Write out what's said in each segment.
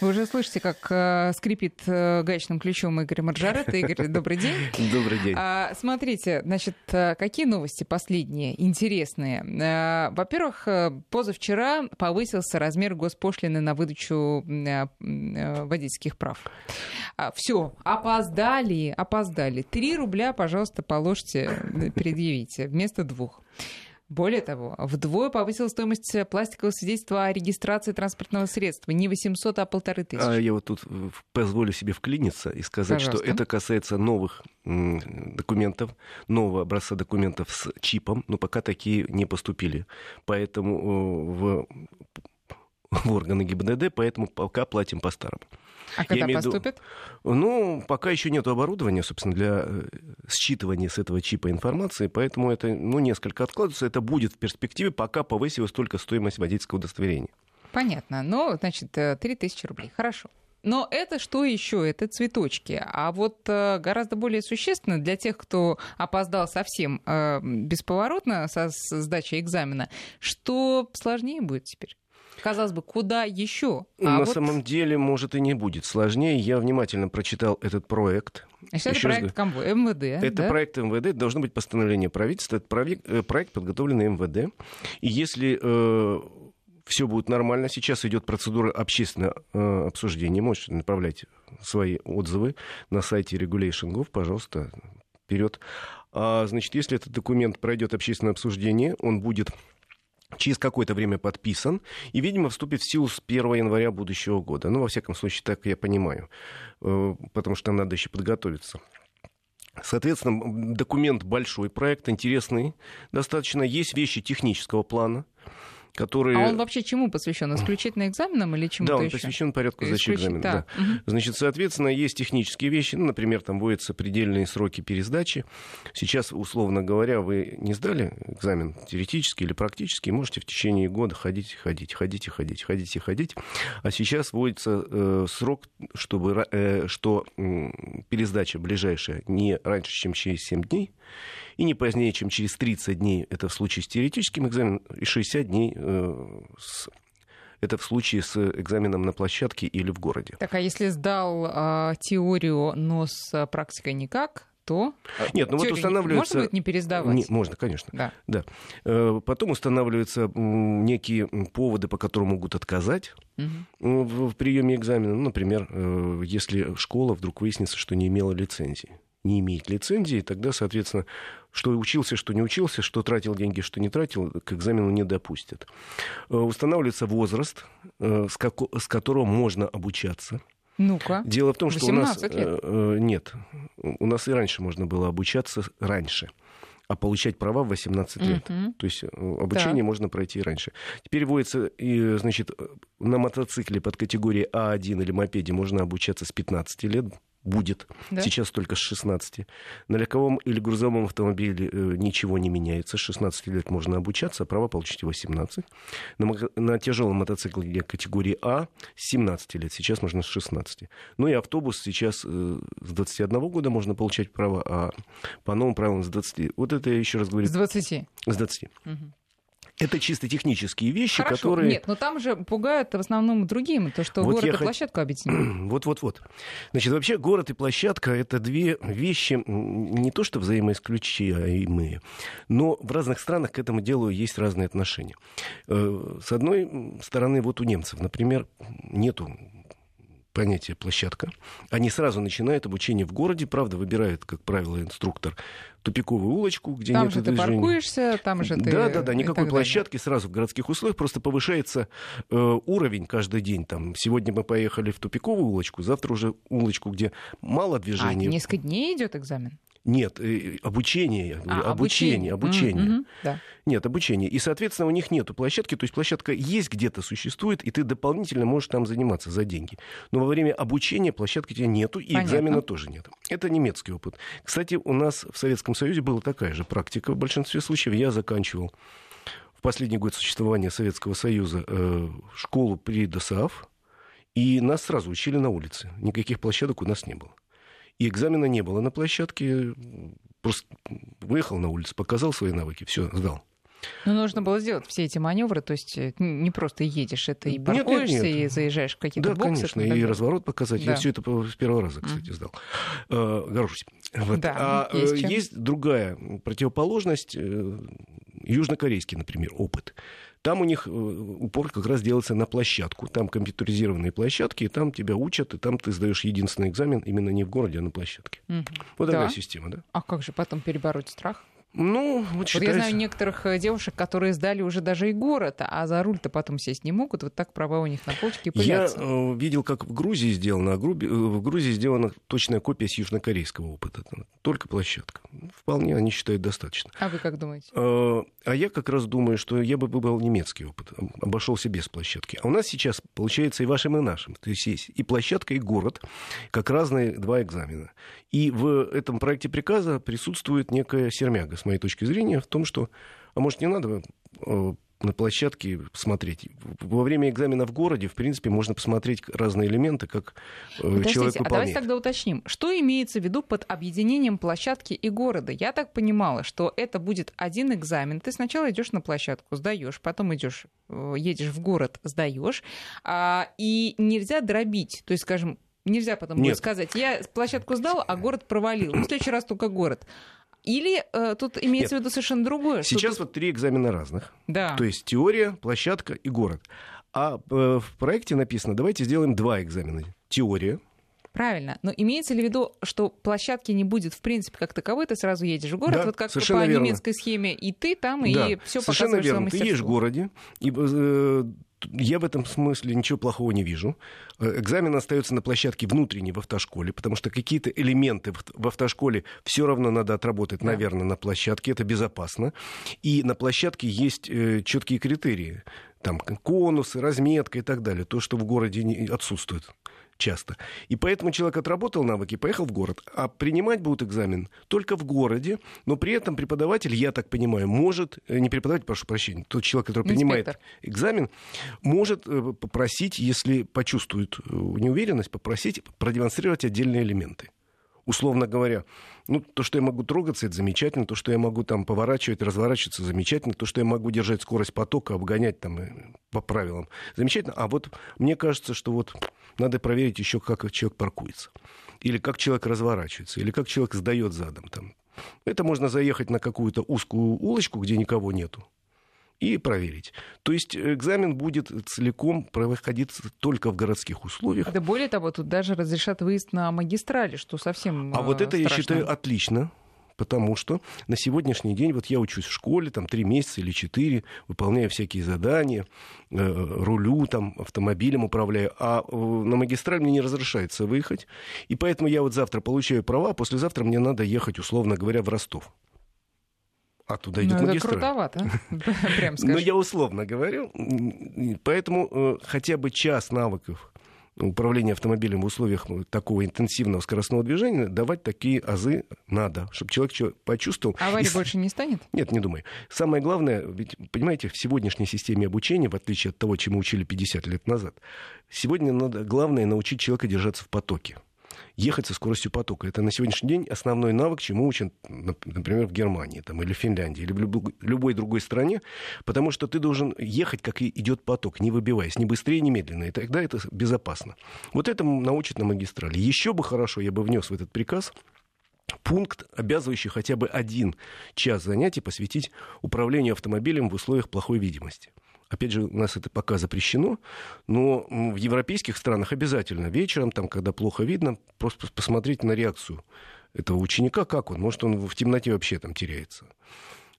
Вы уже слышите, как э, скрипит э, гаечным ключом Игорь Маржарет. Игорь, добрый день. Добрый день. А, смотрите, значит, э, какие новости последние, интересные? А, во-первых, э, позавчера повысился размер госпошлины на выдачу а, водительских прав. А, все, опоздали, опоздали. Три рубля, пожалуйста, положите, предъявите вместо двух. Более того, вдвое повысилась стоимость пластикового свидетельства о регистрации транспортного средства. Не 800, а полторы тысячи. А я вот тут позволю себе вклиниться и сказать, Пожалуйста. что это касается новых документов, нового образца документов с чипом, но пока такие не поступили. Поэтому э, в в органы ГИБДД, поэтому пока платим по-старому. А когда поступит? Виду, ну, пока еще нет оборудования, собственно, для э, считывания с этого чипа информации, поэтому это, ну, несколько откладывается. Это будет в перспективе, пока повысилась только стоимость водительского удостоверения. Понятно. Ну, значит, 3000 э, рублей. Хорошо. Но это что еще? Это цветочки. А вот э, гораздо более существенно для тех, кто опоздал совсем э, бесповоротно со сдачей экзамена, что сложнее будет теперь? Казалось бы, куда еще? А На вот... самом деле, может, и не будет сложнее. Я внимательно прочитал этот проект. Значит, это проект раз... МВД. Это да? проект МВД, должно быть постановление правительства. Это проект, э, проект подготовленный МВД. И если э, все будет нормально, сейчас идет процедура общественного э, обсуждения. Можете направлять свои отзывы на сайте Regulation.gov, пожалуйста, вперед. А, значит, если этот документ пройдет общественное обсуждение, он будет через какое-то время подписан и, видимо, вступит в силу с 1 января будущего года. Ну, во всяком случае, так я понимаю, э, потому что надо еще подготовиться. Соответственно, документ большой, проект интересный достаточно. Есть вещи технического плана – которые... А он вообще чему посвящен? Исключительно экзаменам или чему-то Да, он еще? посвящен порядку сдачи экзамена. Да. Да. Угу. Значит, соответственно, есть технические вещи, ну, например, там вводятся предельные сроки пересдачи. Сейчас, условно говоря, вы не сдали экзамен теоретический или практический, можете в течение года ходить, ходить, ходить ходить, ходить и ходить. А сейчас вводится э, срок, чтобы, э, что э, пересдача ближайшая не раньше, чем через 7 дней, и не позднее, чем через 30 дней, это в случае с теоретическим экзаменом, и 60 дней э, с это в случае с экзаменом на площадке или в городе. Так, а если сдал э, теорию, но с практикой никак, то Нет, ну вот устанавливается... Можно будет не пересдавать? Не, можно, конечно. Да. да. Э, потом устанавливаются некие поводы, по которым могут отказать угу. в, приеме экзамена. Ну, например, э, если школа вдруг выяснится, что не имела лицензии не имеет лицензии, тогда, соответственно, что учился, что не учился, что тратил деньги, что не тратил, к экзамену не допустят. Э, устанавливается возраст, э, с, как, с которого можно обучаться. Ну-ка. Дело в том, что у нас... Лет? Э, нет. У нас и раньше можно было обучаться раньше а получать права в 18 лет. Uh-huh. То есть обучение да. можно пройти и раньше. Теперь вводится, и, значит, на мотоцикле под категорией А1 или мопеде можно обучаться с 15 лет будет. Да? Сейчас только с 16. На легковом или грузовом автомобиле э, ничего не меняется. С 16 лет можно обучаться, а права получить 18. На, на тяжелом мотоцикле категории А с 17 лет. Сейчас можно с 16. Ну и автобус сейчас э, с 21 года можно получать право, а по новым правилам с 20. Вот это я еще раз говорю. С 20? С 20. Угу. Это чисто технические вещи, Хорошо. которые... Нет, но там же пугают в основном другим, то, что вот город и х... площадку объединили. Вот-вот-вот. Значит, вообще город и площадка — это две вещи не то что взаимоисключаемые, но в разных странах к этому делу есть разные отношения. Э, с одной стороны, вот у немцев, например, нету понятие площадка. Они сразу начинают обучение в городе, правда, выбирают, как правило, инструктор тупиковую улочку, где там нет же движения. ты паркуешься, там же ты... Да, да, да, никакой площадки сразу в городских условиях, просто повышается э, уровень каждый день. Там, сегодня мы поехали в тупиковую улочку, завтра уже улочку, где мало движения. А, несколько дней идет экзамен? Нет, э, обучение, я говорю, а, обучение, обучение. Mm-hmm, да. Нет, обучение. И, соответственно, у них нет площадки, то есть площадка есть где-то, существует, и ты дополнительно можешь там заниматься за деньги. Но во время обучения площадки у тебя нету, и Понятно. экзамена тоже нет. Это немецкий опыт. Кстати, у нас в Советском Союзе была такая же практика. В большинстве случаев я заканчивал в последний год существования Советского Союза э, школу при ДОСААФ, и нас сразу учили на улице. Никаких площадок у нас не было. И экзамена не было на площадке. Просто выехал на улицу, показал свои навыки, все, сдал. Ну, нужно было сделать все эти маневры, то есть э, не просто едешь, это и паркуешься, нет, нет, нет. и заезжаешь в какие-то да, боксы. конечно, и разворот показать. Да. Я все это с первого раза, кстати, сдал. Mm. Горжусь. Вот. Да, а есть, есть другая противоположность, южнокорейский, например, опыт. Там у них упор как раз делается на площадку. Там компьютеризированные площадки, и там тебя учат, и там ты сдаешь единственный экзамен именно не в городе, а на площадке. Угу. Вот да. такая система, да? А как же потом перебороть страх? Ну, вот, вот я знаю некоторых э, девушек, которые сдали уже даже и город, а за руль-то потом сесть не могут. Вот так права у них на полочке пылятся. Я э, видел, как в Грузии сделано. А. Э, в Грузии сделана точная копия с южнокорейского опыта. Только площадка. Вполне они считают достаточно. А вы как думаете? Э, а я как раз думаю, что я бы выбрал немецкий опыт. Обошелся без площадки. А у нас сейчас получается и вашим, и нашим. То есть есть и площадка, и город, как разные два экзамена. И в этом проекте приказа присутствует некая сермяга, с моей точки зрения, в том, что, а может, не надо э, на площадке смотреть. Во время экзамена в городе, в принципе, можно посмотреть разные элементы, как э, Подождите, человек выполняет. А давайте тогда уточним, что имеется в виду под объединением площадки и города? Я так понимала, что это будет один экзамен. Ты сначала идешь на площадку, сдаешь, потом идешь, э, едешь в город, сдаешь, а, и нельзя дробить. То есть, скажем, Нельзя потом Нет. будет сказать, я площадку сдал, а город провалил. В следующий раз только город. Или э, тут имеется Нет. в виду совершенно другое? Сейчас тут... вот три экзамена разных. Да. То есть теория, площадка и город. А э, в проекте написано, давайте сделаем два экзамена. Теория. Правильно. Но имеется ли в виду, что площадки не будет в принципе как таковой, ты сразу едешь в город, да, вот как по верно. немецкой схеме, и ты там, да, и все Совершенно верно. Ты едешь в городе, и э, я в этом смысле ничего плохого не вижу. Э, экзамен остается на площадке внутренней в автошколе, потому что какие-то элементы в автошколе все равно надо отработать, наверное, на площадке. Это безопасно. И на площадке есть э, четкие критерии. Там конусы, разметка и так далее. То, что в городе отсутствует часто. И поэтому человек отработал навыки, поехал в город. А принимать будут экзамен только в городе, но при этом преподаватель, я так понимаю, может, э, не преподаватель, прошу прощения, тот человек, который Инспектор. принимает экзамен, может э, попросить, если почувствует э, неуверенность, попросить продемонстрировать отдельные элементы условно говоря, ну, то, что я могу трогаться, это замечательно, то, что я могу там поворачивать, разворачиваться, замечательно, то, что я могу держать скорость потока, обгонять там по правилам, замечательно. А вот мне кажется, что вот надо проверить еще, как человек паркуется, или как человек разворачивается, или как человек сдает задом там. Это можно заехать на какую-то узкую улочку, где никого нету, и проверить. То есть экзамен будет целиком проходиться только в городских условиях. Да более того, тут даже разрешат выезд на магистрали, что совсем А вот это, страшно. я считаю, отлично. Потому что на сегодняшний день, вот я учусь в школе, там три месяца или четыре, выполняю всякие задания, э, рулю, там, автомобилем управляю, а э, на магистраль мне не разрешается выехать. И поэтому я вот завтра получаю права, а послезавтра мне надо ехать, условно говоря, в Ростов а туда идет ну, магистраль. Это крутовато, прям Ну, я условно говорю. Поэтому э, хотя бы час навыков управления автомобилем в условиях такого интенсивного скоростного движения давать такие азы надо, чтобы человек почувствовал. Аварий И... больше не станет? Нет, не думаю. Самое главное, ведь, понимаете, в сегодняшней системе обучения, в отличие от того, чему учили 50 лет назад, сегодня надо главное научить человека держаться в потоке ехать со скоростью потока. Это на сегодняшний день основной навык, чему учат, например, в Германии там, или в Финляндии, или в любой другой стране, потому что ты должен ехать, как идет поток, не выбиваясь, ни быстрее, ни медленно, и тогда это безопасно. Вот этому научат на магистрали. Еще бы хорошо, я бы внес в этот приказ пункт, обязывающий хотя бы один час занятий посвятить управлению автомобилем в условиях плохой видимости. Опять же, у нас это пока запрещено, но в европейских странах обязательно вечером, там, когда плохо видно, просто посмотреть на реакцию этого ученика, как он, может, он в темноте вообще там теряется.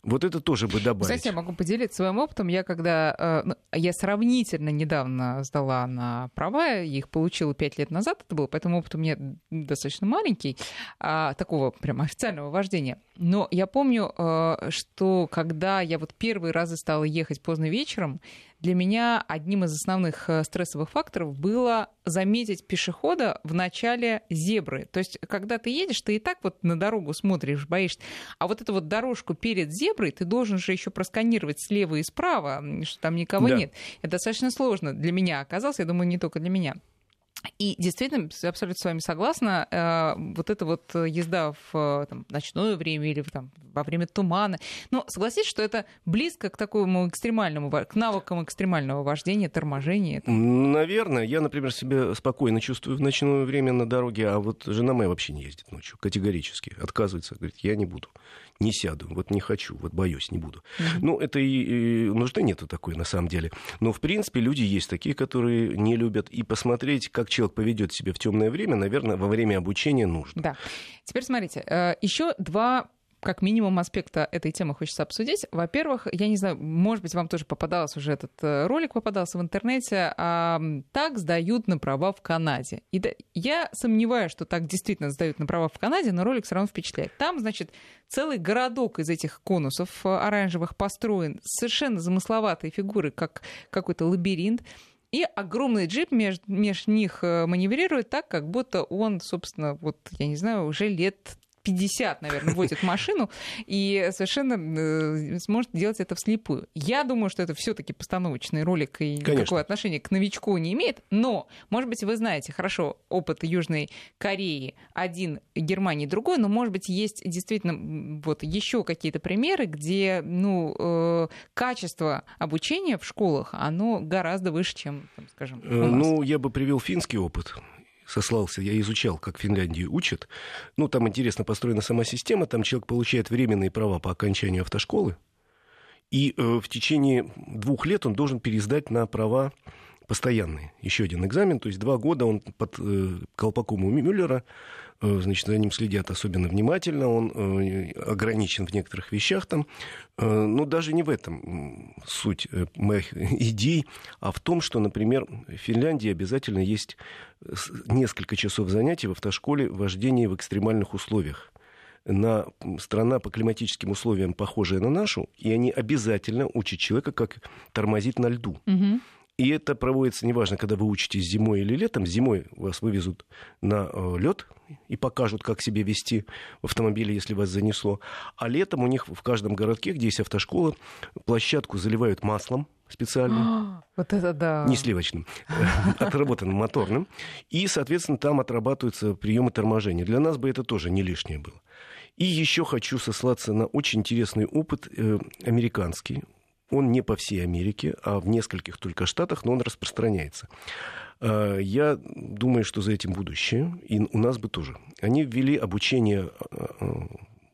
Вот это тоже бы добавить. Кстати, я могу поделиться своим опытом. Я когда... Э, ну, я сравнительно недавно сдала на права, их получила пять лет назад это было, поэтому опыт у меня достаточно маленький, а, такого прям официального вождения. Но я помню, э, что когда я вот первые разы стала ехать поздно вечером, для меня одним из основных э, стрессовых факторов было заметить пешехода в начале зебры. То есть, когда ты едешь, ты и так вот на дорогу смотришь, боишься. А вот эту вот дорожку перед зеброй ты должен же еще просканировать слева и справа, что там никого да. нет. Это достаточно сложно для меня оказалось, я думаю, не только для меня. И действительно, абсолютно с вами согласна, э, вот эта вот езда в там, ночное время или там, во время тумана. Но согласитесь, что это близко к такому экстремальному, к навыкам экстремального вождения, торможения. Наверное. Я, например, себя спокойно чувствую в ночное время на дороге, а вот жена моя вообще не ездит ночью, категорически. Отказывается, говорит, я не буду не сяду, вот не хочу, вот боюсь, не буду. Mm-hmm. Ну, это и, и нужды нету такой на самом деле. Но, в принципе, люди есть такие, которые не любят. И посмотреть, как человек поведет себя в темное время, наверное, во время обучения нужно. Да. Теперь смотрите, э, еще два как минимум аспекта этой темы хочется обсудить. Во-первых, я не знаю, может быть, вам тоже попадался уже этот э, ролик, попадался в интернете, а, так сдают на права в Канаде. И да, я сомневаюсь, что так действительно сдают на права в Канаде, но ролик все равно впечатляет. Там, значит, целый городок из этих конусов э, оранжевых построен, совершенно замысловатые фигуры, как какой-то лабиринт. И огромный джип между меж них э, маневрирует так, как будто он, собственно, вот, я не знаю, уже лет 50, наверное, водит машину и совершенно э, сможет делать это вслепую. Я думаю, что это все-таки постановочный ролик и Конечно. никакого отношения к новичку не имеет. Но, может быть, вы знаете хорошо опыт Южной Кореи один, Германии другой, но, может быть, есть действительно вот еще какие-то примеры, где ну, э, качество обучения в школах, оно гораздо выше, чем, там, скажем, у э, нас. Ну, я бы привел финский опыт сослался, я изучал, как Финляндию учат. Ну, там интересно построена сама система, там человек получает временные права по окончанию автошколы, и э, в течение двух лет он должен пересдать на права постоянные. Еще один экзамен, то есть два года он под э, колпаком у Мюллера значит, за ним следят особенно внимательно, он э, ограничен в некоторых вещах там. Э, но даже не в этом суть моих идей, а в том, что, например, в Финляндии обязательно есть несколько часов занятий в автошколе вождения в экстремальных условиях на страна по климатическим условиям похожая на нашу, и они обязательно учат человека, как тормозить на льду. Угу. И это проводится, неважно, когда вы учитесь зимой или летом. Зимой вас вывезут на э, лед и покажут, как себя вести в автомобиле, если вас занесло. А летом у них в каждом городке, где есть автошкола, площадку заливают маслом специальным. Вот это да. Не сливочным, отработанным моторным. И, соответственно, там отрабатываются приемы торможения. Для нас бы это тоже не лишнее было. И еще хочу сослаться на очень интересный опыт э, американский он не по всей Америке, а в нескольких только штатах, но он распространяется. А, я думаю, что за этим будущее, и у нас бы тоже. Они ввели обучение а,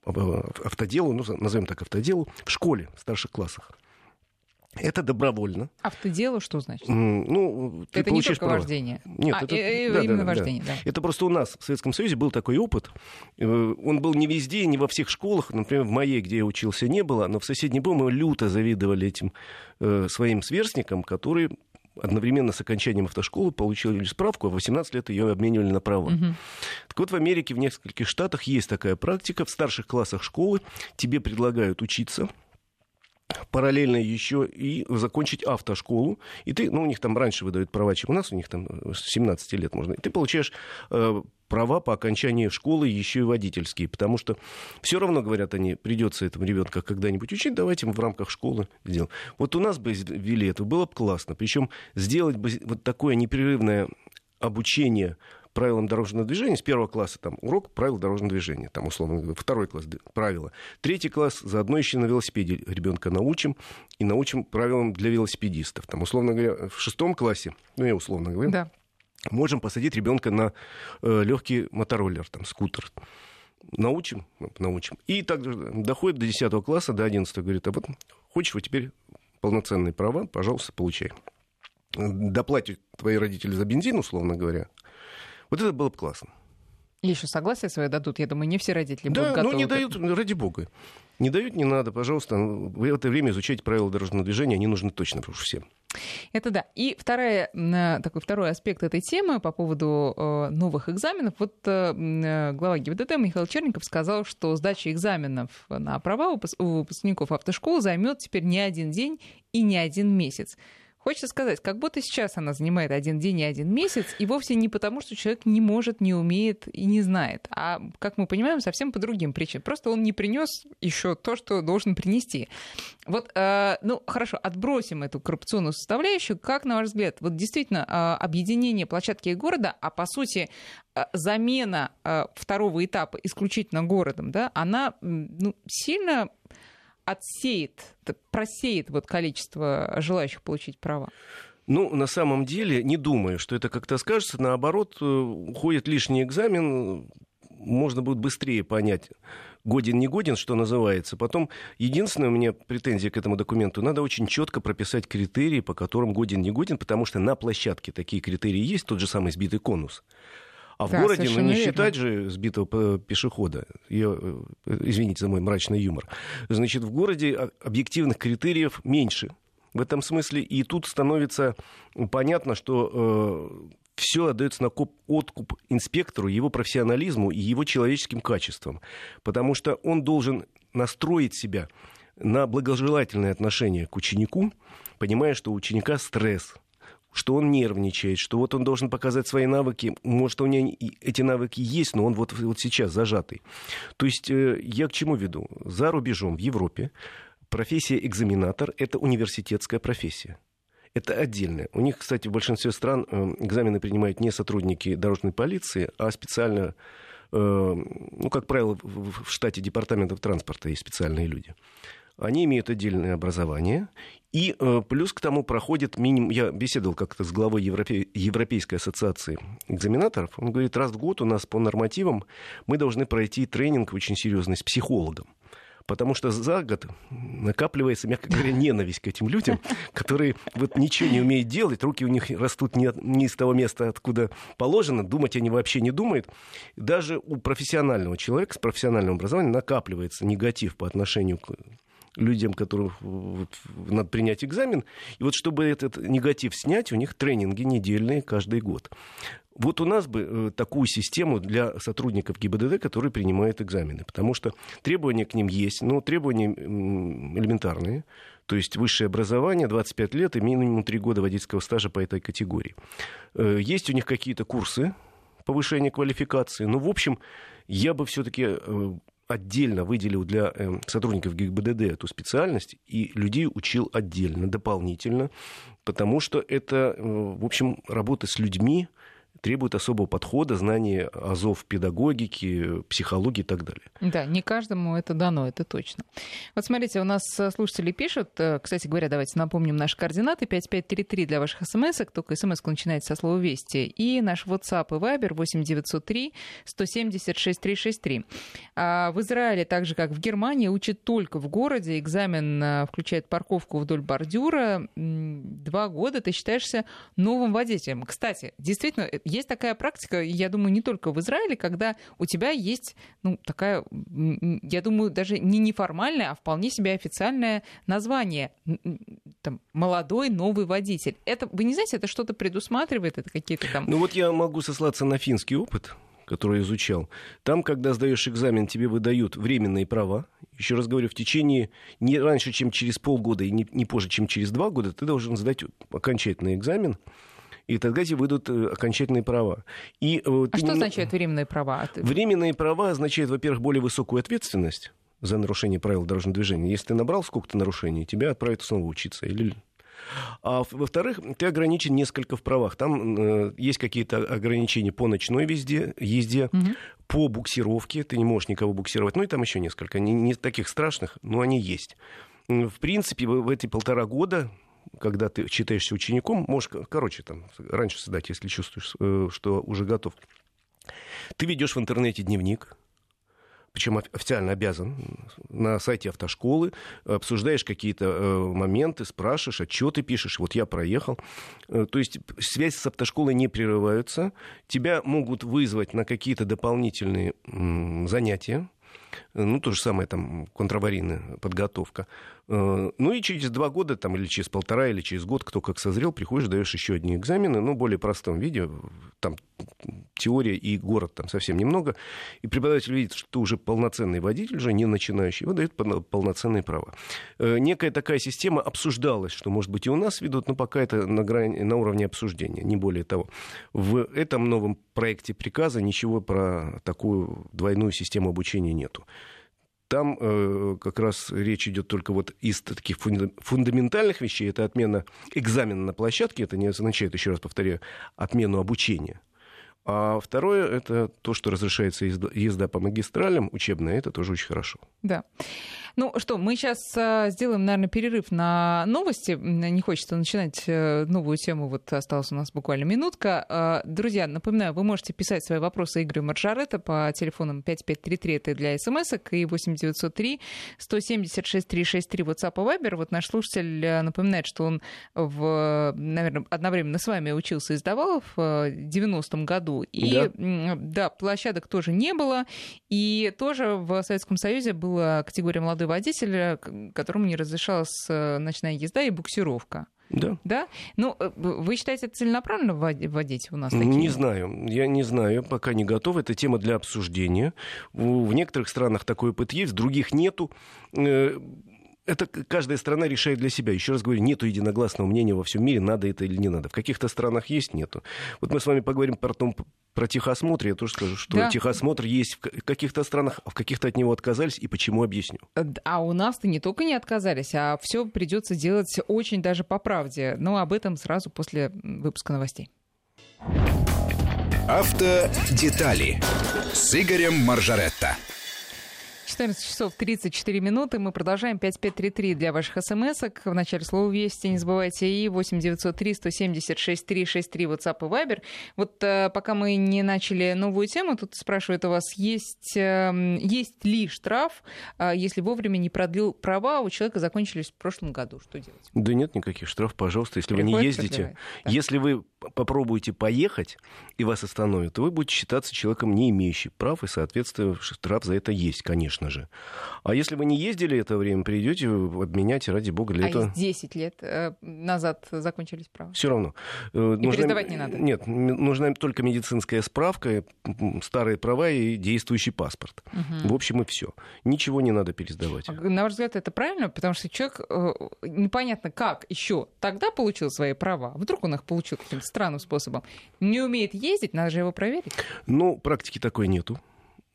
а, автоделу, ну, назовем так автоделу, в школе, в старших классах. Это добровольно. Автоделу что значит? Ну, ты это не только права. вождение. Нет, а, это э, да, именно да, вождение. Да. Да. Это просто у нас в Советском Союзе был такой опыт. Э, он был не везде, не во всех школах. Например, в моей, где я учился, не было. Но в соседней был мы люто завидовали этим э, своим сверстникам, которые одновременно с окончанием автошколы получили справку, а в 18 лет ее обменивали на права. Угу. Так вот, в Америке, в нескольких штатах есть такая практика. В старших классах школы тебе предлагают учиться параллельно еще и закончить автошколу. И ты, ну, у них там раньше выдают права, чем у нас, у них там с 17 лет можно. И ты получаешь э, права по окончании школы еще и водительские, потому что все равно, говорят они, придется этому ребенка когда-нибудь учить, давайте в рамках школы сделаем. Вот у нас бы ввели это, было бы классно. Причем сделать бы вот такое непрерывное обучение правилам дорожного движения с первого класса там урок правил дорожного движения, там условно говоря, второй класс правила, третий класс заодно еще на велосипеде ребенка научим и научим правилам для велосипедистов, там условно говоря в шестом классе, ну я условно говорю, да. можем посадить ребенка на э, легкий мотороллер, там скутер, научим, научим. И также доходит до 10 класса, до 11 говорит, а вот хочешь вот теперь полноценные права, пожалуйста, получай. Доплатят твои родители за бензин, условно говоря, вот это было бы классно. И еще согласие свое дадут. Я думаю, не все родители да, будут готовы. Да, ну не дают, ради бога. Не дают, не надо, пожалуйста. В это время изучать правила дорожного движения, они нужны точно уж всем. Это да. И вторая, такой второй аспект этой темы по поводу э, новых экзаменов. Вот э, э глава ГИБДД Михаил Черников сказал, что сдача экзаменов на права у выпускников автошкол займет теперь не один день и не один месяц. Хочется сказать, как будто сейчас она занимает один день и один месяц, и вовсе не потому, что человек не может, не умеет и не знает, а, как мы понимаем, совсем по другим причинам. Просто он не принес еще то, что должен принести. Вот, э, ну, хорошо, отбросим эту коррупционную составляющую. Как, на ваш взгляд, вот действительно э, объединение площадки и города, а по сути э, замена э, второго этапа исключительно городом, да, она ну, сильно отсеет, просеет вот количество желающих получить права? Ну, на самом деле, не думаю, что это как-то скажется. Наоборот, э, уходит лишний экзамен, можно будет быстрее понять, годен, не годен, что называется. Потом, единственная у меня претензия к этому документу, надо очень четко прописать критерии, по которым годен, не годен, потому что на площадке такие критерии есть, тот же самый сбитый конус. А в да, городе, ну не верно. считать же сбитого пешехода, я, э, извините за мой мрачный юмор, значит, в городе объективных критериев меньше. В этом смысле и тут становится понятно, что э, все отдается на откуп инспектору, его профессионализму и его человеческим качествам. Потому что он должен настроить себя на благожелательное отношение к ученику, понимая, что у ученика стресс – что он нервничает, что вот он должен показать свои навыки. Может, у него эти навыки есть, но он вот, вот сейчас зажатый. То есть э, я к чему веду? За рубежом, в Европе, профессия экзаменатор – это университетская профессия. Это отдельное. У них, кстати, в большинстве стран э, экзамены принимают не сотрудники дорожной полиции, а специально э, ну, как правило, в штате департаментов транспорта есть специальные люди. Они имеют отдельное образование, и э, плюс к тому проходит минимум... Я беседовал как-то с главой Европе... Европейской ассоциации экзаменаторов. Он говорит, раз в год у нас по нормативам мы должны пройти тренинг очень серьезный с психологом. Потому что за год накапливается, мягко говоря, ненависть к этим людям, которые вот ничего не умеют делать, руки у них растут не, не из того места, откуда положено, думать они вообще не думают. Даже у профессионального человека с профессиональным образованием накапливается негатив по отношению к людям, которым вот, надо принять экзамен. И вот чтобы этот негатив снять, у них тренинги недельные каждый год. Вот у нас бы э, такую систему для сотрудников ГИБДД, которые принимают экзамены, потому что требования к ним есть, но требования элементарные, то есть высшее образование, 25 лет и минимум 3 года водительского стажа по этой категории. Э, есть у них какие-то курсы повышения квалификации, но, в общем, я бы все-таки э, отдельно выделил для э, сотрудников ГИБДД эту специальность и людей учил отдельно, дополнительно, потому что это, э, в общем, работа с людьми, требует особого подхода, знания азов педагогики, психологии и так далее. Да, не каждому это дано, это точно. Вот смотрите, у нас слушатели пишут, э, кстати говоря, давайте напомним наши координаты, 5533 для ваших смс только смс начинается со слова «Вести», и наш WhatsApp и Viber 8903 176 363. А в Израиле, так же как в Германии, учат только в городе, экзамен э, включает парковку вдоль бордюра, два года ты считаешься новым водителем. Кстати, действительно, есть такая практика, я думаю, не только в Израиле, когда у тебя есть, ну, такая, я думаю, даже не неформальное, а вполне себе официальное название. Там, молодой новый водитель. Это, вы не знаете, это что-то предусматривает? Это какие-то там... Ну вот я могу сослаться на финский опыт который изучал. Там, когда сдаешь экзамен, тебе выдают временные права. Еще раз говорю, в течение не раньше, чем через полгода и не, не позже, чем через два года, ты должен сдать окончательный экзамен и тогда тебе выйдут э, окончательные права. И, э, а что не... означает временные права? Временные права означают, во-первых, более высокую ответственность за нарушение правил дорожного движения. Если ты набрал сколько-то нарушений, тебя отправят снова учиться. Или... А во-вторых, ты ограничен несколько в правах. Там э, есть какие-то ограничения по ночной везде, езде, угу. по буксировке. Ты не можешь никого буксировать. Ну и там еще несколько. Не, не таких страшных, но они есть. В принципе, в эти полтора года когда ты считаешься учеником, можешь, короче, там, раньше сдать, если чувствуешь, э, что уже готов. Ты ведешь в интернете дневник, причем официально обязан, на сайте автошколы, обсуждаешь какие-то э, моменты, спрашиваешь, а что ты пишешь, вот я проехал. Э, то есть связь с автошколой не прерываются, тебя могут вызвать на какие-то дополнительные занятия, ну, то же самое там контраварийная подготовка. Э, ну и через два года, там, или через полтора, или через год, кто как созрел, приходишь, даешь еще одни экзамены, ну, в более простом виде, там теория и город там совсем немного. И преподаватель видит, что ты уже полноценный водитель, уже не начинающий, дают полноценные права. Э, некая такая система обсуждалась, что, может быть, и у нас ведут, но пока это на, грани, на уровне обсуждения, не более того. В этом новом проекте приказа ничего про такую двойную систему обучения нету. Там э, как раз речь идет только вот из таких фундаментальных вещей. Это отмена экзамена на площадке. Это не означает, еще раз повторяю, отмену обучения. А второе, это то, что разрешается езда по магистралям учебная, это тоже очень хорошо. Да. Ну что, мы сейчас а, сделаем, наверное, перерыв на новости. Не хочется начинать э, новую тему, вот осталась у нас буквально минутка. А, друзья, напоминаю, вы можете писать свои вопросы Игорю Маржарета по телефонам 5533, это для смс и 8903 176 363 WhatsApp и Viber. Вот наш слушатель э, напоминает, что он, в, наверное, одновременно с вами учился и сдавал в 90-м году. И да. да, площадок тоже не было. И тоже в Советском Союзе была категория молодой водителя, которому не разрешалась э, ночная езда и буксировка. Да. Да? Ну, э, вы считаете, это целенаправленно вводить у нас такие? Не знаю. Я не знаю. Пока не готов. Это тема для обсуждения. В некоторых странах такой опыт есть, в других нету э, это каждая страна решает для себя. Еще раз говорю, нету единогласного мнения во всем мире, надо это или не надо. В каких-то странах есть, нету. Вот мы с вами поговорим про, том, про техосмотр. Я тоже скажу, что да. техосмотр есть в каких-то странах, а в каких-то от него отказались, и почему объясню. Э, а у нас-то не только не отказались, а все придется делать очень даже по правде. Но об этом сразу после выпуска новостей. Автодетали с Игорем Маржаретто. 14 часов 34 минуты. Мы продолжаем 5533 для ваших смс -ок. В начале слова «Вести» не забывайте. И 8903 176 363 WhatsApp и Viber. Вот э, пока мы не начали новую тему, тут спрашивают у вас, есть, э, есть ли штраф, э, если вовремя не продлил права, у человека закончились в прошлом году? Что делать? Да нет никаких штрафов, пожалуйста. Если Приходит вы не ездите, да. если вы попробуете поехать и вас остановят, то вы будете считаться человеком, не имеющим прав, и, соответственно, штраф за это есть, конечно же. А если вы не ездили это время, придете, обменять, ради бога, для а этого... 10 лет э, назад закончились права? Все равно. Э, и нужна... пересдавать не надо? Нет, нужна только медицинская справка, старые права и действующий паспорт. Угу. В общем, и все. Ничего не надо пересдавать. На ваш взгляд, это правильно? Потому что человек э, непонятно как еще тогда получил свои права. Вдруг он их получил каким-то странным способом. Не умеет ездить, надо же его проверить. Ну, практики такой нету.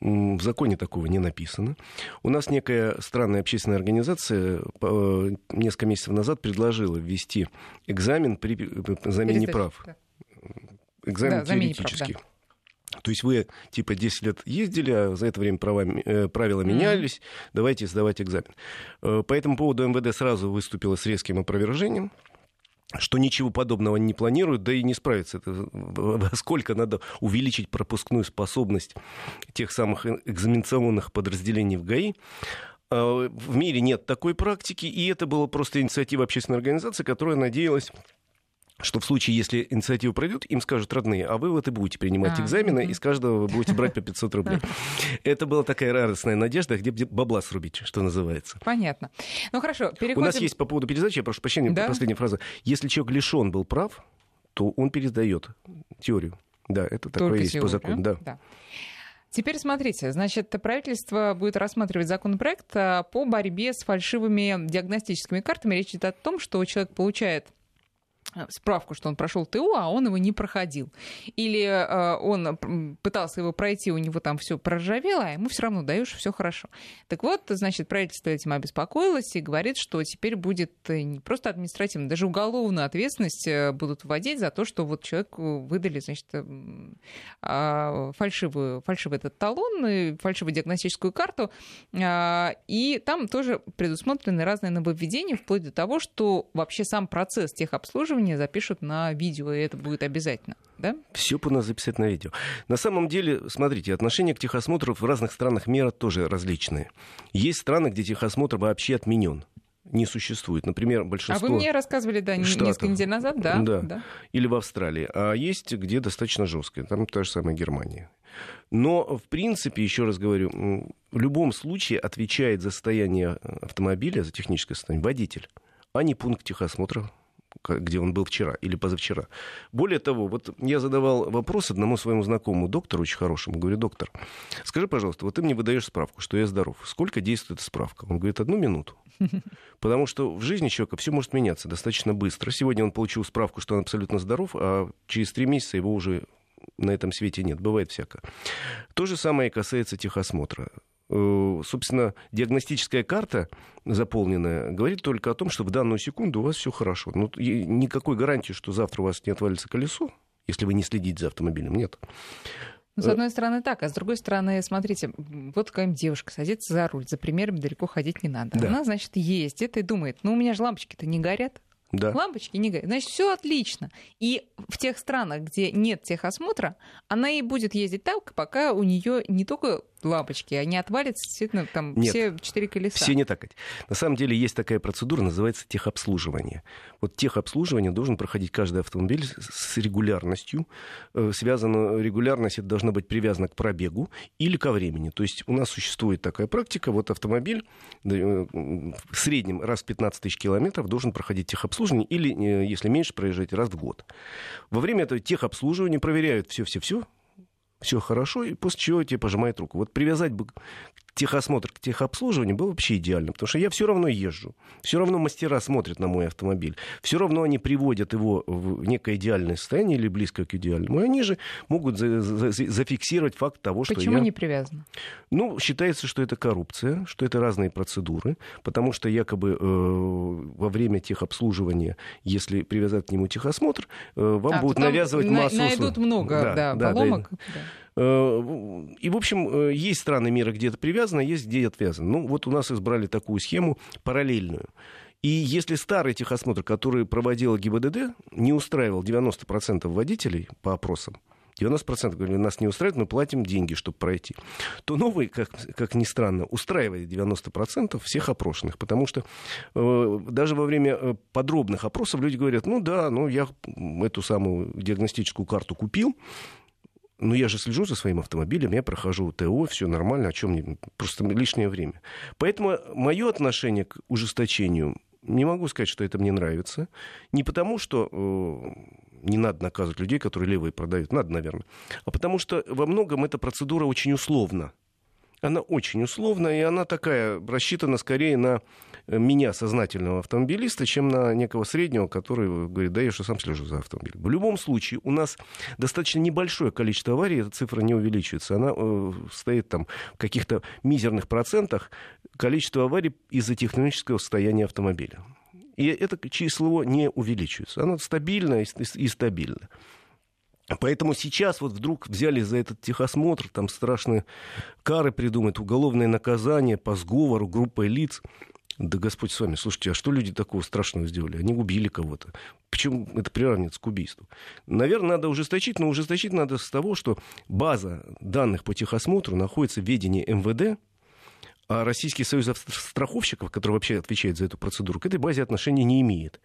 В законе такого не написано. У нас некая странная общественная организация э, несколько месяцев назад предложила ввести экзамен при э, замене прав. Да. Экзамен да, теоретический. Прав, да. То есть вы типа 10 лет ездили, а за это время права, э, правила менялись, mm-hmm. давайте сдавать экзамен. По этому поводу МВД сразу выступило с резким опровержением что ничего подобного не планируют, да и не справится. Это, сколько надо увеличить пропускную способность тех самых экзаменационных подразделений в ГАИ. А, в мире нет такой практики, и это была просто инициатива общественной организации, которая надеялась что в случае, если инициатива пройдет, им скажут родные, а вы вот и будете принимать а, экзамены, угу. и с каждого вы будете брать по 500 рублей. Это была такая радостная надежда, где бабла срубить, что называется. Понятно. Ну хорошо, переходим... У нас есть по поводу пересдачи, я прошу прощения, да? последняя фраза. Если человек лишен был прав, то он пересдает теорию. Да, это такое Только есть теорию. по закону. Да. да. Теперь смотрите, значит, правительство будет рассматривать законопроект а, по борьбе с фальшивыми диагностическими картами. Речь идет о том, что человек получает справку, что он прошел ТУ, а он его не проходил. Или э, он пытался его пройти, у него там все проржавело, а ему все равно даешь все хорошо. Так вот, значит, правительство этим обеспокоилось и говорит, что теперь будет э, не просто административная, даже уголовную ответственность э, будут вводить за то, что вот человеку выдали, значит, э, фальшивую, фальшивый этот талон, фальшивую диагностическую карту, и там тоже предусмотрены разные нововведения, вплоть до того, что вообще сам процесс техобслуживания обслуживания запишут на видео, и это будет обязательно. Да? Все по нас записать на видео. На самом деле, смотрите, отношение к техосмотру в разных странах мира тоже различные. Есть страны, где техосмотр вообще отменен не существует. Например, большинство... А вы мне рассказывали, да, штатов, несколько недель назад, да, да? Да. Или в Австралии. А есть, где достаточно жестко. Там та же самая Германия. Но, в принципе, еще раз говорю, в любом случае отвечает за состояние автомобиля, за техническое состояние водитель, а не пункт техосмотра где он был вчера или позавчера. Более того, вот я задавал вопрос одному своему знакомому доктору, очень хорошему. Говорю, доктор, скажи, пожалуйста, вот ты мне выдаешь справку, что я здоров. Сколько действует эта справка? Он говорит, одну минуту. Потому что в жизни человека все может меняться достаточно быстро. Сегодня он получил справку, что он абсолютно здоров, а через три месяца его уже на этом свете нет. Бывает всякое. То же самое и касается техосмотра. Э, собственно, диагностическая карта заполненная говорит только о том, что в данную секунду у вас все хорошо. Ну, никакой гарантии, что завтра у вас не отвалится колесо, если вы не следите за автомобилем, нет. Ну, с одной стороны так, а с другой стороны, смотрите, вот какая-нибудь девушка садится за руль, за примером далеко ходить не надо. Да. Она, значит, ездит и думает, ну, у меня же лампочки-то не горят. Да. Лампочки не горят. Значит, все отлично. И в тех странах, где нет техосмотра, она и будет ездить так, пока у нее не только лампочки, они отвалятся действительно там Нет, все четыре колеса. Все не так. На самом деле есть такая процедура, называется техобслуживание. Вот техобслуживание должен проходить каждый автомобиль с регулярностью. Э, связано, регулярность это должна быть привязана к пробегу или ко времени. То есть у нас существует такая практика, вот автомобиль э, в среднем раз в 15 тысяч километров должен проходить техобслуживание или, э, если меньше, проезжать раз в год. Во время этого техобслуживания проверяют все-все-все, все хорошо, и после чего тебе пожимает руку. Вот привязать бы техосмотр к техобслуживанию был вообще идеально, потому что я все равно езжу, все равно мастера смотрят на мой автомобиль, все равно они приводят его в некое идеальное состояние или близко к идеальному, и они же могут за за зафиксировать факт того, Почему что я... не привязано? Ну, считается, что это коррупция, что это разные процедуры, потому что якобы э, во время техобслуживания, если привязать к нему техосмотр, э, вам а, будут навязывать на- массу... Найдут много да, да, поломок. Да, да. Э, и, в общем, э, есть страны мира, где это привязано, есть где отвязано. Ну, вот у нас избрали такую схему параллельную. И если старый техосмотр, который проводила ГИБДД, не устраивал 90% водителей по опросам, 90% говорили, нас не устраивает, мы платим деньги, чтобы пройти. То новый, как, как ни странно, устраивает 90% всех опрошенных. Потому что э, даже во время э, подробных опросов люди говорят, ну да, ну я эту самую диагностическую карту купил, ну, я же слежу за своим автомобилем, я прохожу ТО, все нормально, о чем мне просто лишнее время. Поэтому мое отношение к ужесточению, не могу сказать, что это мне нравится. Не потому, что э, не надо наказывать людей, которые левые продают, надо, наверное, а потому что во многом эта процедура очень условна она очень условная, и она такая, рассчитана скорее на э, меня, сознательного автомобилиста, чем на некого среднего, который говорит, да, я же сам слежу за автомобилем. В любом случае, у нас достаточно небольшое количество аварий, эта цифра не увеличивается. Она э, стоит там в каких-то мизерных процентах количество аварий из-за технического состояния автомобиля. И это число не увеличивается. Оно стабильно и стабильно. Поэтому сейчас вот вдруг взяли за этот техосмотр, там страшные кары придумать, уголовное наказание по сговору группой лиц. Да Господь с вами, слушайте, а что люди такого страшного сделали? Они убили кого-то. Почему это приравнивается к убийству? Наверное, надо ужесточить, но ужесточить надо с того, что база данных по техосмотру находится в ведении МВД, а Российский союз страховщиков, который вообще отвечает за эту процедуру, к этой базе отношения не имеет.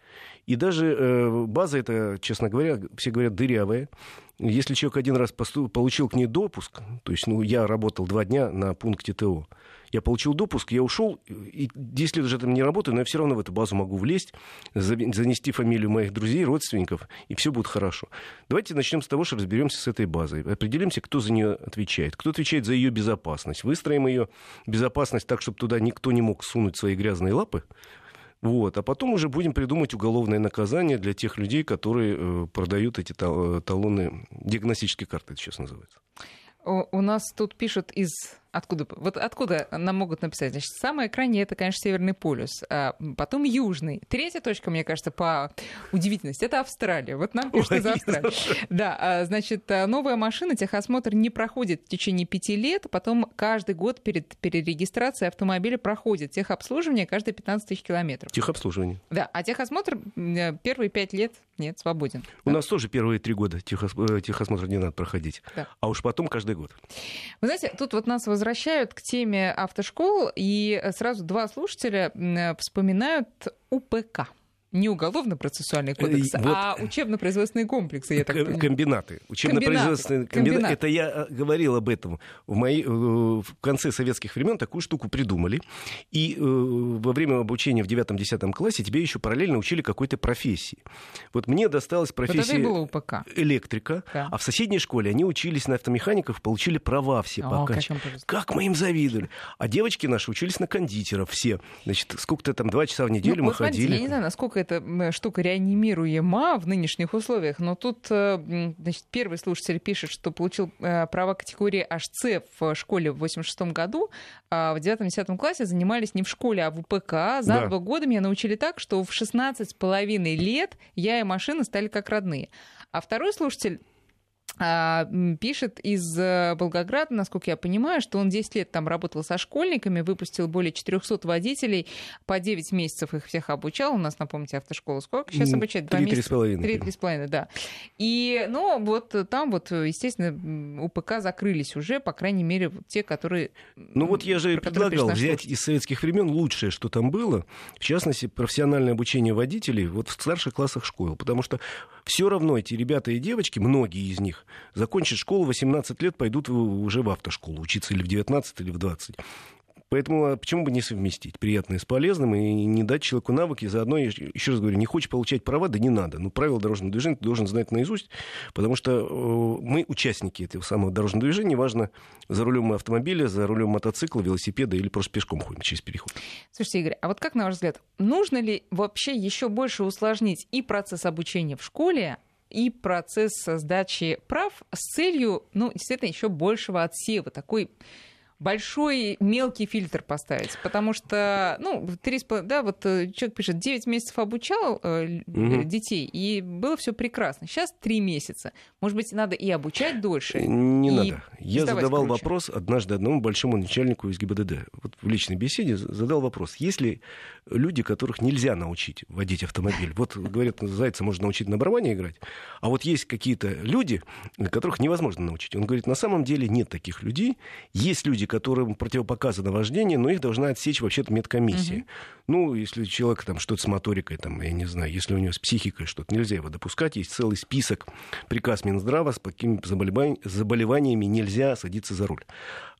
И даже э, база эта, честно говоря, все говорят, дырявая. Если человек один раз посту- получил к ней допуск, то есть ну, я работал два дня на пункте ТО, я получил допуск, я ушел, и 10 лет уже там не работаю, но я все равно в эту базу могу влезть, занести фамилию моих друзей, родственников, и все будет хорошо. Давайте начнем с того, что разберемся с этой базой. Определимся, кто за нее отвечает. Кто отвечает за ее безопасность. Выстроим ее безопасность так, чтобы туда никто не мог сунуть свои грязные лапы. Вот. А потом уже будем придумать уголовное наказание для тех людей, которые э, продают эти талоны, диагностические карты, это сейчас называется. У нас тут пишут из Откуда? Вот откуда нам могут написать? Значит, самое крайнее это, конечно, Северный полюс, а потом Южный. Третья точка, мне кажется, по удивительности, это Австралия. Вот нам пишут из Австралии. Да, а, значит, а, новая машина, техосмотр не проходит в течение пяти лет, потом каждый год перед перерегистрацией автомобиля проходит техобслуживание каждые 15 тысяч километров. Техобслуживание. Да, а техосмотр э, первые пять лет нет, свободен. У да? нас тоже первые три года техос... Э, техосмотр не надо проходить, да. а уж потом каждый год. Вы знаете, тут вот нас возвращают к теме автошкол, и сразу два слушателя вспоминают УПК. Не уголовно-процессуальный кодекс, Э, вот- а учебно-производственные комплексы, я так понимаю. Комбинаты. Учебно-производственные Комбинаты. комбинаты. Это я э, говорил об этом. В, мои, э, в конце советских времен такую штуку придумали. И во время обучения в 9-10 классе тебе еще параллельно учили какой-то профессии. Вот мне досталась Вот профессия УПК. электрика, Да. а в соседней школе они учились на автомехаников, получили права все О, по как окончании. им повезло. Как мы им завидовали. А девочки наши учились на кондитеров все. Значит, сколько-то там, два часа в неделю Ну, мы вот смотрите, ходили. Я не знаю, насколько эта м, штука реанимируема в нынешних условиях, но тут э, значит, первый слушатель пишет, что получил э, права категории HC в школе в 86 году, а в 9-10 классе занимались не в школе, а в УПК. За Да. два года меня научили так, что в 16 с половиной лет я и машина стали как родные. А второй слушатель пишет из э, Волгограда, насколько я понимаю, что он 10 лет там работал со школьниками, выпустил более 400 водителей, по 9 месяцев их всех обучал. У нас, напомните, автошкола сколько сейчас обучает? Два три, три месяца? с половиной. Три, три с половиной, да. И, ну, вот там вот, естественно, УПК закрылись уже, по крайней мере, те, которые... Ну вот я же предлагал взять из советских времен лучшее, что там было, в частности, профессиональное обучение водителей вот в старших классах школ, потому что все равно эти ребята и девочки, многие из них, закончат школу 18 лет, пойдут уже в автошколу учиться или в 19, или в 20. Поэтому а почему бы не совместить приятное с полезным и не дать человеку навыки, заодно, еще раз говорю, не хочешь получать права, да не надо. Ну, правила дорожного движения ты должен знать наизусть, потому что э, мы участники этого самого дорожного движения, неважно, за рулем мы автомобиля, за рулем мотоцикла, велосипеда или просто пешком ходим через переход. Слушайте, Игорь, а вот как, на ваш взгляд, нужно ли вообще еще больше усложнить и процесс обучения в школе, и процесс сдачи прав с целью, ну, действительно, еще большего отсева, такой большой мелкий фильтр поставить, потому что, ну, три с пол- да, вот э, человек пишет, 9 месяцев обучал э, детей, и было все прекрасно. Сейчас 3 месяца. Может быть, надо и обучать дольше. Не и надо. Я задавал круче. вопрос однажды одному большому начальнику из ГИБДД. Вот в личной беседе задал вопрос. Есть ли люди, которых нельзя научить водить автомобиль? Вот, говорят, зайца можно научить на барабане играть, а вот есть какие-то люди, которых невозможно научить. Он говорит, на самом деле нет таких людей. Есть люди, которым противопоказано вождение, но их должна отсечь вообще-то медкомиссия. Ну, если у человека там что-то с моторикой, там, я не знаю, если у него с психикой что-то, нельзя его допускать. Есть целый список, приказ Минздрава, с какими заболеваниями, нельзя садиться за руль.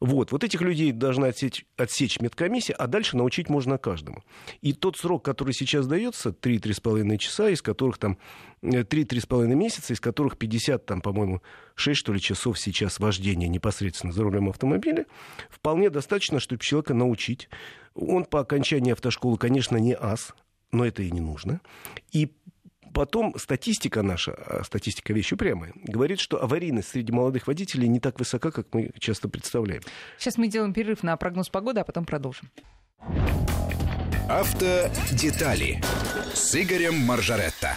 Вот, вот этих людей должна отсечь, отсечь медкомиссия, а дальше научить можно каждому. И тот срок, который сейчас дается, 3-3,5 часа, из которых там э, 3-3,5 месяца, из которых 50, там, по-моему, 6, что ли, часов сейчас вождения непосредственно за рулем автомобиля, вполне достаточно, чтобы человека научить. Он по окончании автошколы, конечно, не ас, но это и не нужно. И Потом статистика наша, а статистика вещь упрямая, говорит, что аварийность среди молодых водителей не так высока, как мы часто представляем. Сейчас мы делаем перерыв на прогноз погоды, а потом продолжим. Автодетали с Игорем Маржаретто.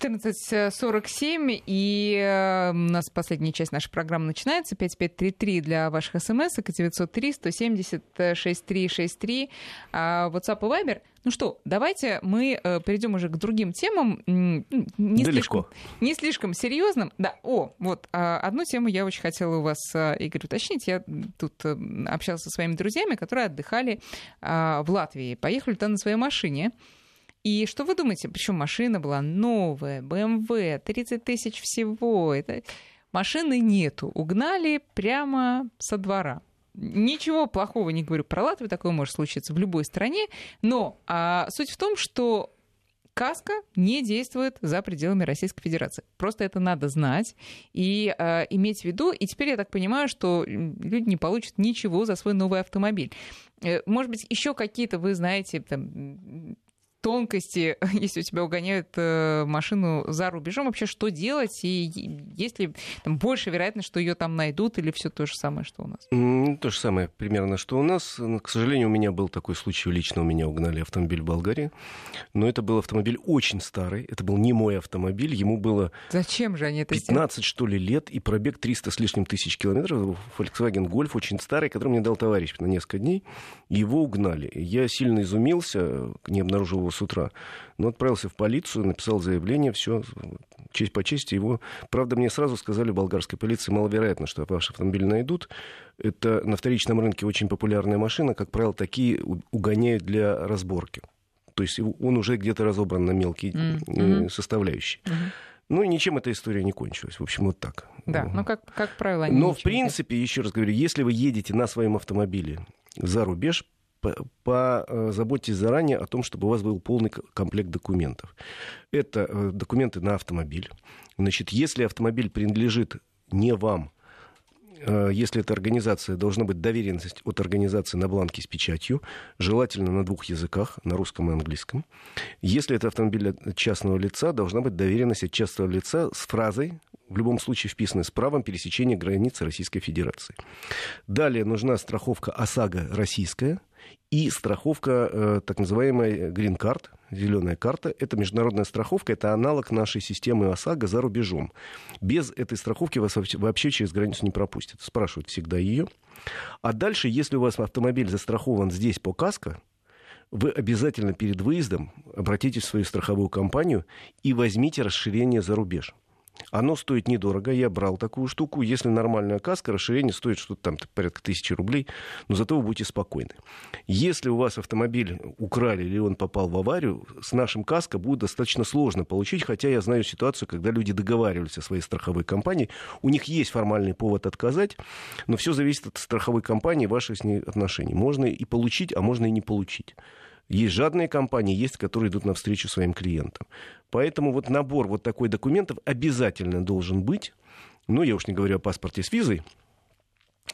14.47, и э, у нас последняя часть нашей программы начинается. 5533 для ваших смс, 903-170-6363, а WhatsApp и Viber. Ну что, давайте мы э, перейдем уже к другим темам. м, Не Далеко. слишком, не слишком серьезным. Да, о, вот а, одну тему я очень хотела у вас, а, Игорь, уточнить. Я тут э, общался со своими друзьями, которые отдыхали а, в Латвии. Поехали туда на своей машине. И что вы думаете? Причем машина была новая, BMW, 30 тысяч всего. Это... Машины нету. Угнали прямо со двора. Ничего плохого не говорю про Латвию, такое может случиться в любой стране. Но а, суть в том, что каска не действует за пределами Российской Федерации. Просто это надо знать и э, иметь в виду. И теперь я так понимаю, что люди не получат ничего за свой новый автомобиль. Э, Может быть, еще какие-то вы знаете там, тонкости, если у тебя угоняют э, машину за рубежом, вообще что делать, и есть ли там, больше вероятность, что ее там найдут, или все то же самое, что у нас? То же самое примерно, что у нас. К сожалению, у меня был такой случай, лично у меня угнали автомобиль в Болгарии. Но это был автомобиль очень старый, это был не мой автомобиль, ему было Зачем же они это сделали? 15, что ли, лет, и пробег 300 с лишним тысяч километров. Volkswagen Golf очень старый, который мне дал товарищ на несколько дней. Его угнали. Я сильно изумился, не обнаружил его с утра, но отправился в полицию, написал заявление, все, честь по чести его. Правда, мне сразу сказали в болгарской полиции, маловероятно, что ваш автомобиль найдут. Это на вторичном рынке очень популярная машина. Как правило, такие угоняют для разборки. То есть он уже где-то разобран на мелкие mm-hmm. составляющие. Mm-hmm. Ну и ничем эта история не кончилась. В общем, вот так. Да, ну как, как правило, Но в принципе, еще раз говорю, если вы едете на своем автомобиле за рубеж, позаботьтесь заранее о том, чтобы у вас был полный комплект документов. Это э, документы на автомобиль. Значит, если автомобиль принадлежит не вам, э, если эта организация, должна быть доверенность от организации на бланке с печатью, желательно на двух языках, на русском и английском. Если это автомобиль от частного лица, должна быть доверенность от частного лица с фразой, в любом случае вписанной с правом пересечения границы Российской Федерации. Далее нужна страховка ОСАГО российская – и страховка, э, так называемая Green Card, зеленая карта, это международная страховка, это аналог нашей системы ОСАГО за рубежом. Без этой страховки вас вообще через границу не пропустят. Спрашивают всегда ее. А дальше, если у вас автомобиль застрахован здесь по КАСКО, вы обязательно перед выездом обратитесь в свою страховую компанию и возьмите расширение за рубеж. Оно стоит недорого. Я брал такую штуку. Если нормальная каска, расширение стоит что-то там порядка тысячи рублей. Но зато вы будете спокойны. Если у вас автомобиль украли или он попал в аварию, с нашим каско будет достаточно сложно получить. Хотя я знаю ситуацию, когда люди договаривались о своей страховой компании. У них есть формальный повод отказать. Но все зависит от страховой компании, ваших с ней отношений. Можно и получить, а можно и не получить. Есть жадные компании, есть, которые идут навстречу своим клиентам. Поэтому вот набор вот такой документов обязательно должен быть. Ну, я уж не говорю о паспорте с визой,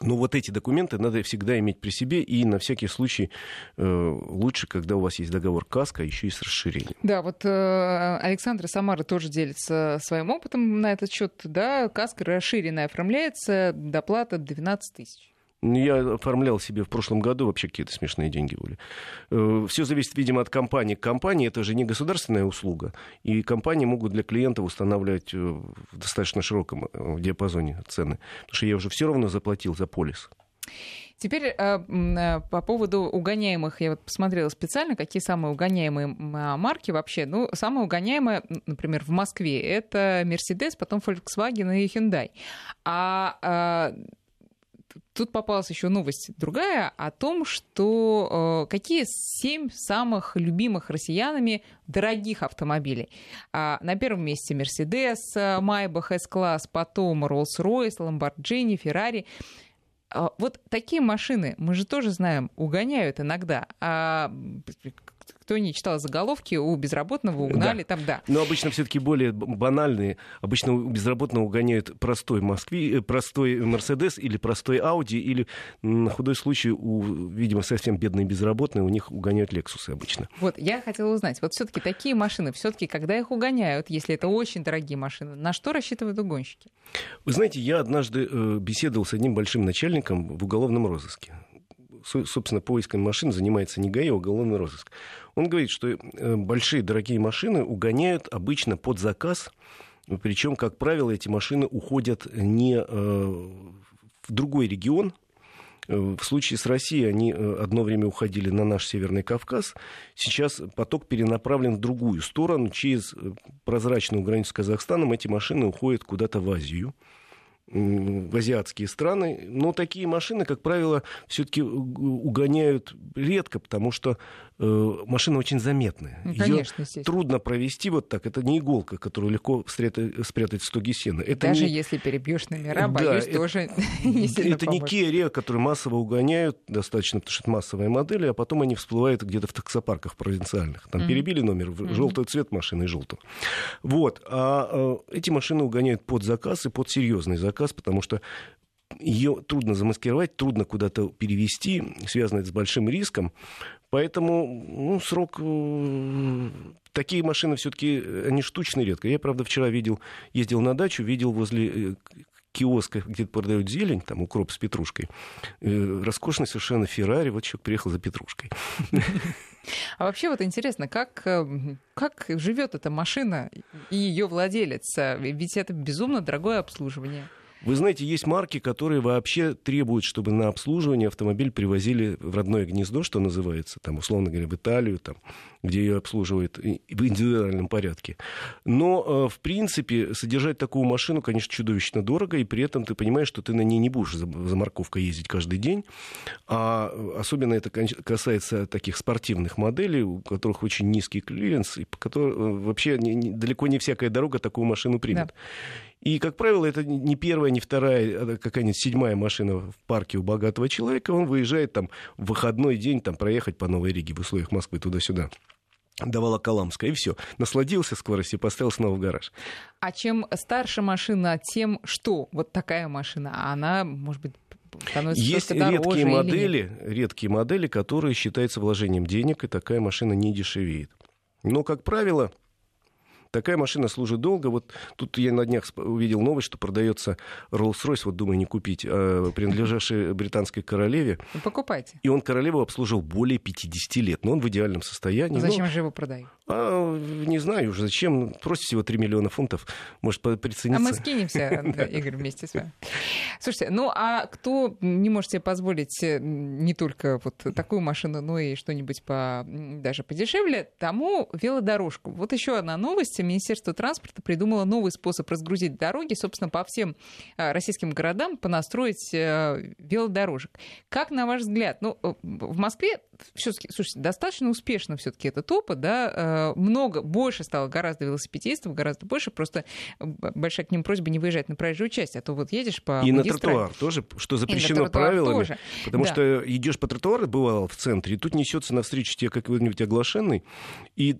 но вот эти документы надо всегда иметь при себе, и на всякий случай э, лучше, когда у вас есть договор КАСКО, еще и с расширением. Да, вот э, Александр Самара тоже делится своим опытом на этот счет. Да, КАСКО расширенная оформляется, доплата 12 тысяч. Я оформлял себе в прошлом году, вообще какие-то смешные деньги были. Э, Все зависит, видимо, от компании к компании. Это же не государственная услуга. И компании могут для клиентов устанавливать э, в достаточно широком э, диапазоне цены. Потому что я уже все равно заплатил за полис. Теперь по поводу угоняемых, я вот посмотрела специально, какие самые угоняемые марки вообще. Ну, самая угоняемая, например, в Москве, это Mercedes, потом Volkswagen и Hyundai. А, а Тут попалась еще новость другая о том, что э, какие семь самых любимых россиянами дорогих автомобилей. А, на первом месте Mercedes, Maybach S-класс, потом Rolls-Royce, Lamborghini, Ferrari. А, вот такие машины, мы же тоже знаем, угоняют иногда. А кто не читал заголовки, у безработного угнали да. там, да. Но обычно все-таки более банальные. Обычно у безработного угоняют простой Москве, э, простой Мерседес или простой Ауди, или на худой случай у, видимо, совсем бедные безработные, у них угоняют Лексусы обычно. Вот, я хотела узнать, вот все-таки такие машины, все-таки, когда их угоняют, если это очень дорогие машины, на что рассчитывают угонщики? Вы знаете, я однажды э, беседовал с одним большим начальником в уголовном розыске собственно, поиском машин занимается не ГАИ, а уголовный розыск. Он говорит, что э, большие дорогие машины угоняют обычно под заказ, причем, как правило, эти машины уходят не э, в другой регион, э, в случае с Россией они одно время уходили на наш Северный Кавказ. Сейчас поток перенаправлен в другую сторону. Через прозрачную границу с Казахстаном эти машины уходят куда-то в Азию в азиатские страны. Но такие машины, как правило, все-таки угоняют редко, потому что машина очень заметная. Ну, конечно, Ее трудно провести вот так. Это не иголка, которую легко спрятать в стоге сена. Это Даже не... если перебьешь номера, боюсь, это, тоже не сильно Это поможет. не Kia Rio, которые массово угоняют достаточно, потому что это массовые модели, а потом они всплывают где-то в таксопарках провинциальных. Там mm-hmm. перебили номер, mm-hmm. желтый цвет машины и желтый. Вот. А, а эти машины угоняют под заказ и под серьезный заказ, потому что ее трудно замаскировать, трудно куда-то перевести, связано это с большим риском. Поэтому ну, срок... Э, такие машины все-таки, э, они штучные редко. Я, правда, вчера видел, ездил на дачу, видел возле э, киоска, где продают зелень, там укроп с петрушкой. Роскошный совершенно Феррари, вот человек приехал за петрушкой. А вообще вот интересно, как, как живет эта машина и ее владелец? Ведь это безумно дорогое обслуживание. Вы знаете, есть марки, которые вообще требуют, чтобы на обслуживание автомобиль привозили в родное гнездо, что называется, там, условно говоря, в Италию, там, где ее обслуживают в индивидуальном порядке. Но, э, в принципе, содержать такую машину, конечно, чудовищно дорого, и при этом ты понимаешь, что ты на ней не будешь за, морковкой ездить каждый день. А особенно это касается таких спортивных моделей, у которых очень низкий клиренс, и по которым вообще далеко не всякая дорога такую машину примет. Да. И, как правило, это не первая, не вторая, а какая-нибудь седьмая машина в парке у богатого человека. Он выезжает там в выходной день там, проехать по Новой Риге в условиях Москвы туда-сюда до Волоколамска, и все. Насладился скоростью и поставил снова в гараж. А чем старше машина, тем что? Вот такая машина, а она, может быть, есть редкие модели, редкие модели, которые считаются вложением денег, и такая машина не дешевеет. Но, как правило, Такая машина служит долго. Вот тут я на днях увидел новость, что продается Rolls-Royce, вот думаю, не купить, а принадлежавший британской королеве. Вы покупайте. И он королеву обслужил более 50 лет, но он в идеальном состоянии. Зачем но... же его продают? А, не знаю уже, зачем. Просит всего 3 миллиона фунтов. Может, прицениться. А мы скинемся, Игорь, вместе с вами. Слушайте, ну а кто не может себе позволить э, не только вот такую машину, но и что-нибудь по, даже подешевле, тому велодорожку. Вот еще одна новость Министерство транспорта придумало новый способ разгрузить дороги, собственно, по всем а, российским городам понастроить э, велодорожек. Как, на ваш взгляд, ну, в Москве все-таки, слушайте, достаточно успешно все-таки этот опыт, да, э, много, больше стало гораздо велосипедистов, гораздо больше, просто большая к ним просьба не выезжать на проезжую часть, а то вот едешь по И на тротуар тоже, что запрещено правилами, тоже. потому да. что идешь по тротуару, бывало в центре, и тут несется навстречу тебе какой-нибудь оглашенный, и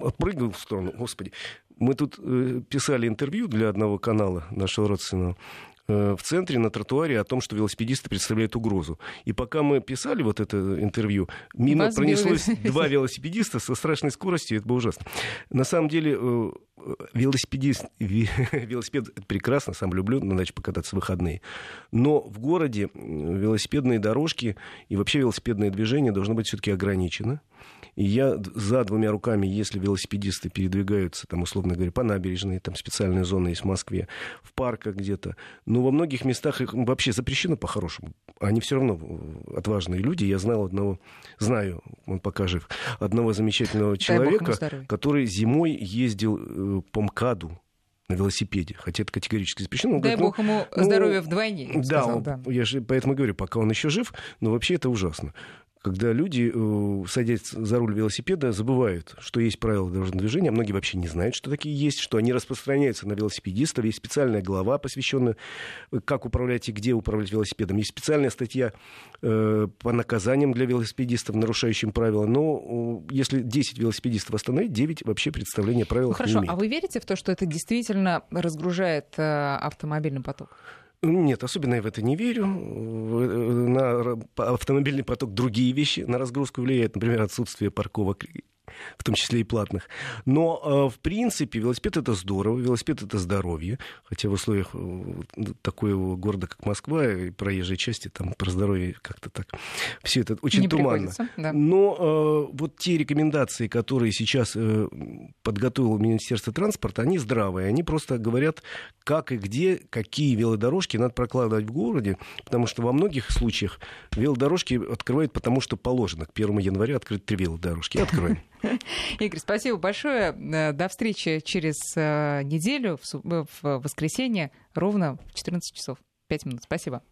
отпрыгнул в сторону, господи. Мы тут э, писали интервью для одного канала нашего родственного в центре на тротуаре о том, что велосипедисты представляют угрозу. И пока мы писали вот это интервью, мимо Вас пронеслось два велосипедиста со страшной скоростью, это было ужасно. На самом деле э, велосипедист, велосипед это прекрасно, сам люблю на даче покататься в выходные. Но в городе велосипедные дорожки и вообще велосипедное движение должно быть все-таки ограничено. И я за двумя руками, если велосипедисты передвигаются, там, условно говоря, по набережной, там специальная зона есть в Москве, в парках где-то, но во многих местах их вообще запрещено по-хорошему. Они все равно отважные люди. Я знал одного, знаю, он пока жив, одного замечательного человека, который зимой ездил э, по МКАДу, на велосипеде, хотя это категорически запрещено. Он Дай говорит, бог ну, ему ну, здоровья вдвойне. Да, сказал, он, да, я же поэтому говорю, пока он еще жив, но вообще это ужасно когда люди, э, садясь за руль велосипеда, забывают, что есть правила дорожного движения. Многие вообще не знают, что такие есть, что они распространяются на велосипедистов. Есть специальная глава, посвященная, э, как управлять и где управлять велосипедом. Есть специальная статья э, по наказаниям для велосипедистов, нарушающим правила. Но если 10 велосипедистов остановить, 9 вообще представления правил ну, хорошо, не имеет. а вы верите в то, что это действительно разгружает автомобильный поток? Нет, особенно я в это не верю. На автомобильный поток другие вещи на разгрузку влияют, например, отсутствие парковок в том числе и платных. Но, э, в принципе, велосипед это здорово, велосипед это здоровье, хотя в условиях э, такого города, как Москва, и проезжей части, там про здоровье как-то так, все это очень Не туманно. Да. Но э, вот те рекомендации, которые сейчас подготовило Министерство транспорта, они здравые, они просто говорят, как и где, какие велодорожки надо прокладывать в городе, потому что во многих случаях велодорожки открывают потому, что положено к 1 января открыть три велодорожки. Откроем. Игорь, спасибо большое. Э, до встречи через э, неделю в воскресенье ровно в 14 часов. 5 минут. Спасибо.